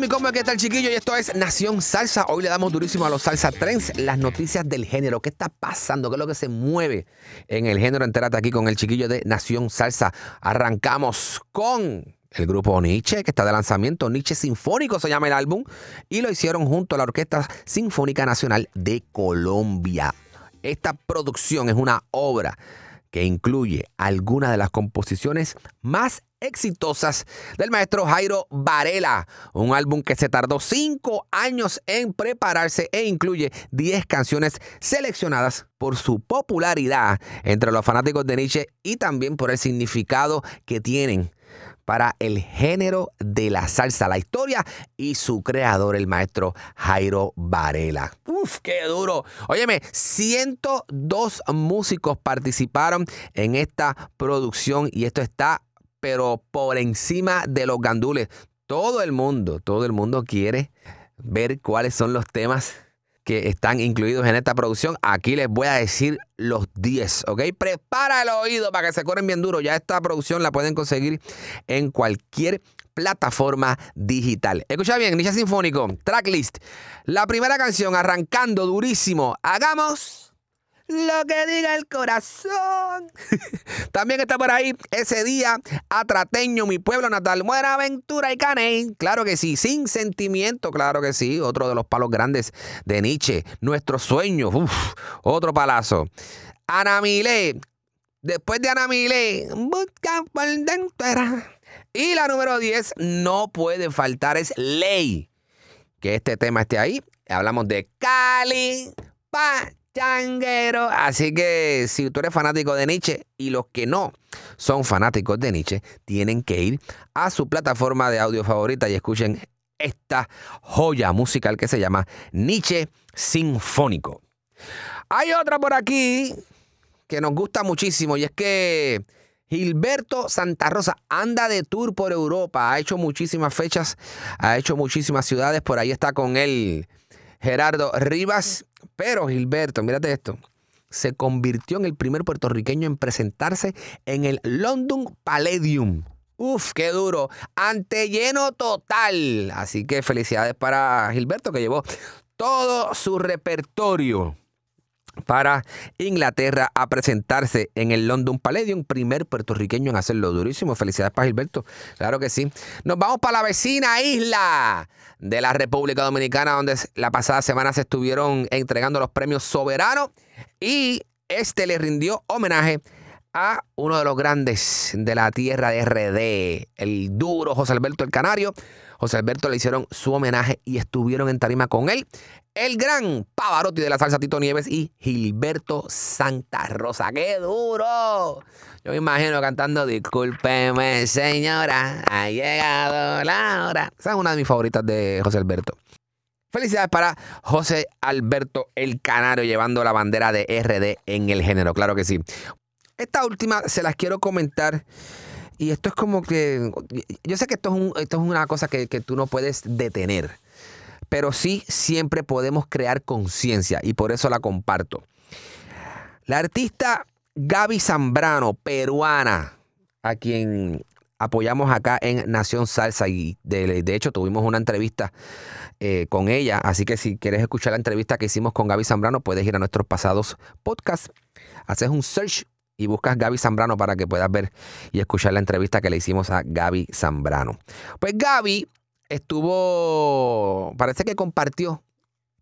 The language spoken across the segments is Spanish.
Mi combo, ¿qué tal chiquillo? Y esto es Nación Salsa. Hoy le damos durísimo a los Salsa Trends, las noticias del género. ¿Qué está pasando? ¿Qué es lo que se mueve en el género? Entérate aquí con el chiquillo de Nación Salsa. Arrancamos con el grupo Nietzsche, que está de lanzamiento. Nietzsche Sinfónico se llama el álbum. Y lo hicieron junto a la Orquesta Sinfónica Nacional de Colombia. Esta producción es una obra que incluye algunas de las composiciones más exitosas del maestro Jairo Varela, un álbum que se tardó cinco años en prepararse e incluye 10 canciones seleccionadas por su popularidad entre los fanáticos de Nietzsche y también por el significado que tienen para el género de la salsa, la historia y su creador, el maestro Jairo Varela. Uf, qué duro. Óyeme, 102 músicos participaron en esta producción y esto está, pero por encima de los gandules. Todo el mundo, todo el mundo quiere ver cuáles son los temas que están incluidos en esta producción. Aquí les voy a decir los 10, ¿ok? Prepara el oído para que se corren bien duro. Ya esta producción la pueden conseguir en cualquier plataforma digital. Escucha bien, Nisha Sinfónico, tracklist. La primera canción arrancando durísimo. Hagamos lo que diga el corazón. También está por ahí ese día, Atrateño, mi pueblo natal, Buenaventura y Caney. Claro que sí, sin sentimiento, claro que sí. Otro de los palos grandes de Nietzsche. Nuestro sueño, uf, otro palazo. Ana Milé. Después de Ana Milé, busca por dentro. Y la número 10, no puede faltar, es Ley. Que este tema esté ahí. Hablamos de Cali, pa changuero. Así que si tú eres fanático de Nietzsche y los que no son fanáticos de Nietzsche, tienen que ir a su plataforma de audio favorita y escuchen esta joya musical que se llama Nietzsche Sinfónico. Hay otra por aquí que nos gusta muchísimo y es que Gilberto Santa Rosa anda de tour por Europa, ha hecho muchísimas fechas, ha hecho muchísimas ciudades, por ahí está con él Gerardo Rivas, pero Gilberto, mírate esto, se convirtió en el primer puertorriqueño en presentarse en el London Palladium. Uf, qué duro. Ante lleno total. Así que felicidades para Gilberto que llevó todo su repertorio para Inglaterra a presentarse en el London Palladium, primer puertorriqueño en hacerlo durísimo. Felicidades para Gilberto, claro que sí. Nos vamos para la vecina isla de la República Dominicana, donde la pasada semana se estuvieron entregando los premios soberanos y este le rindió homenaje a uno de los grandes de la tierra de RD, el duro José Alberto el Canario. José Alberto le hicieron su homenaje y estuvieron en tarima con él. El gran Pavarotti de la salsa Tito Nieves y Gilberto Santa Rosa. ¡Qué duro! Yo me imagino cantando Discúlpeme, señora, ha llegado la hora. Esa es una de mis favoritas de José Alberto. Felicidades para José Alberto el Canario llevando la bandera de RD en el género, claro que sí. Esta última se las quiero comentar. Y esto es como que. Yo sé que esto es, un- una cosa que tú no puedes detener. Pero sí siempre podemos crear conciencia. Y por eso la comparto. La artista Gaby Zambrano, peruana, a quien apoyamos acá en Nación Salsa. Y de, hecho tuvimos una entrevista eh, con ella. Así que si quieres escuchar la entrevista que hicimos con Gaby Zambrano, puedes ir a nuestros pasados podcasts. Haces un search y buscas Gaby Zambrano para que puedas ver y escuchar la entrevista que le hicimos a Gaby Zambrano. Pues Gaby estuvo, parece que compartió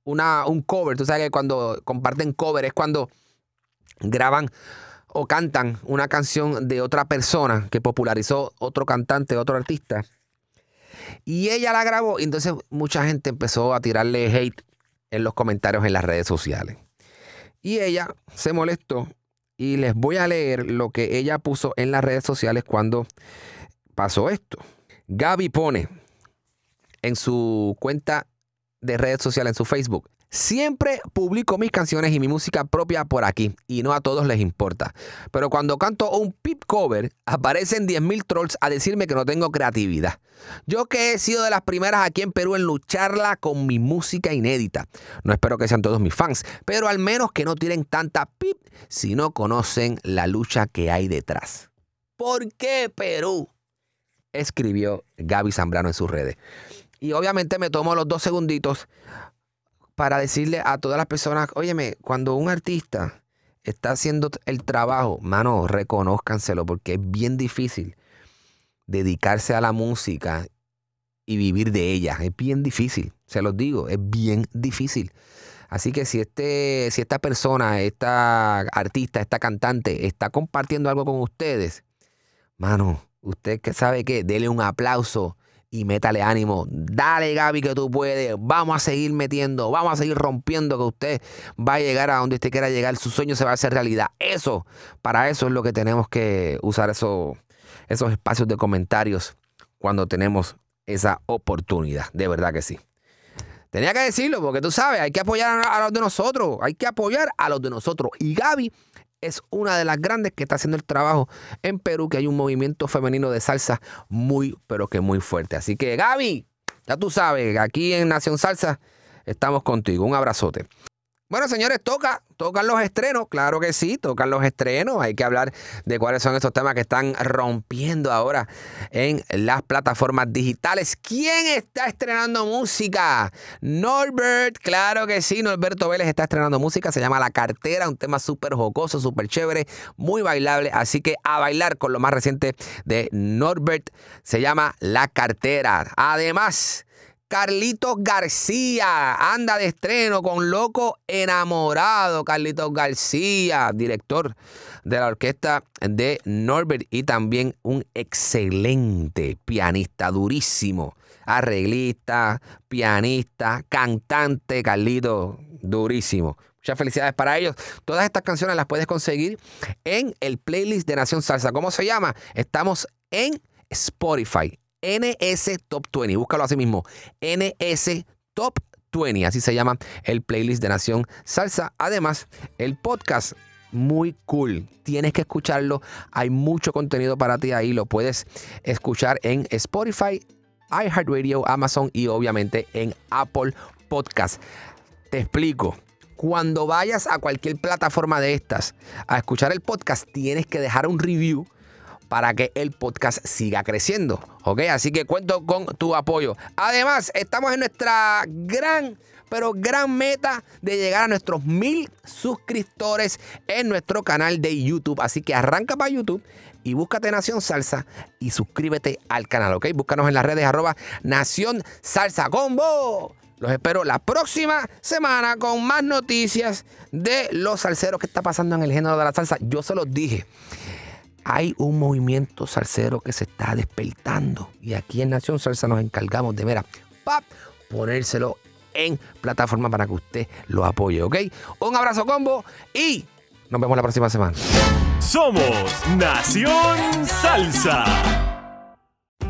una, un cover. Tú sabes que cuando comparten cover es cuando graban o cantan una canción de otra persona que popularizó otro cantante, otro artista. Y ella la grabó y entonces mucha gente empezó a tirarle hate en los comentarios en las redes sociales. Y ella se molestó y les voy a leer lo que ella puso en las redes sociales cuando pasó esto. Gaby pone en su cuenta de redes sociales, en su Facebook, Siempre publico mis canciones y mi música propia por aquí y no a todos les importa. Pero cuando canto un pip cover, aparecen 10.000 trolls a decirme que no tengo creatividad. Yo que he sido de las primeras aquí en Perú en lucharla con mi música inédita. No espero que sean todos mis fans, pero al menos que no tiren tanta pip si no conocen la lucha que hay detrás. ¿Por qué Perú? Escribió Gaby Zambrano en sus redes. Y obviamente me tomo los dos segunditos para decirle a todas las personas, óyeme, cuando un artista está haciendo el trabajo, mano, reconózcanselo porque es bien difícil dedicarse a la música y vivir de ella. Es bien difícil, se los digo, es bien difícil. Así que si, este, si esta persona, esta artista, esta cantante está compartiendo algo con ustedes, mano, usted que sabe que, dele un aplauso y métale ánimo. Dale, Gaby, que tú puedes. Vamos a seguir metiendo, vamos a seguir rompiendo, que usted va a llegar a donde usted quiera llegar. Su sueño se va a hacer realidad. Eso, para eso es lo que tenemos que usar esos espacios de comentarios cuando tenemos esa oportunidad. De verdad que sí. Tenía que decirlo porque tú sabes, hay que apoyar a los de nosotros. Hay que apoyar a los de nosotros. Y Gaby es una de las grandes que está haciendo el trabajo en Perú, que hay un movimiento femenino de salsa muy, pero que muy fuerte. Así que Gaby, ya tú sabes, aquí en Nación Salsa estamos contigo. Un abrazote. Bueno, señores, toca, tocan los estrenos, claro que sí, tocan los estrenos. Hay que hablar de cuáles son esos temas que están rompiendo ahora en las plataformas digitales. ¿Quién está estrenando música? Norbert, claro que sí, Norberto Vélez está estrenando música, se llama La Cartera, un tema súper jocoso, súper chévere, muy bailable, así que a bailar con lo más reciente de Norbert, se llama La Cartera. Además, Carlitos García anda de estreno con Loco Enamorado. Carlitos García, director de la orquesta de Norbert y también un excelente pianista, durísimo, arreglista, pianista, cantante, Carlitos, durísimo. Muchas felicidades para ellos. Todas estas canciones las puedes conseguir en el playlist de Nación Salsa. ¿Cómo se llama? Estamos en Spotify. NS Top 20. Búscalo así mismo. NS Top 20. Así se llama el playlist de Nación Salsa. Además, el podcast muy cool. Tienes que escucharlo. Hay mucho contenido para ti ahí. Lo puedes escuchar en Spotify, iHeartRadio, Amazon y obviamente en Apple Podcast. Te explico. Cuando vayas a cualquier plataforma de estas a escuchar el podcast, tienes que dejar un review para que el podcast siga creciendo. ¿Ok? Así que cuento con tu apoyo. Además, estamos en nuestra gran pero gran meta de llegar a nuestros mil suscriptores en nuestro canal de YouTube. Así que arranca para YouTube y búscate Nación Salsa y suscríbete al canal, ¿ok? Búscanos en las redes arroba Nación Salsa Combo. Los espero la próxima semana con más noticias de los salseros que está pasando en el género de la salsa. Yo se los dije hay un movimiento salsero que se está despertando. Y aquí en Nación Salsa nos encargamos de, ver pap, ponérselo en plataforma para que usted lo apoye, ¿ok? Un abrazo combo y nos vemos la próxima semana. Somos Nación Salsa.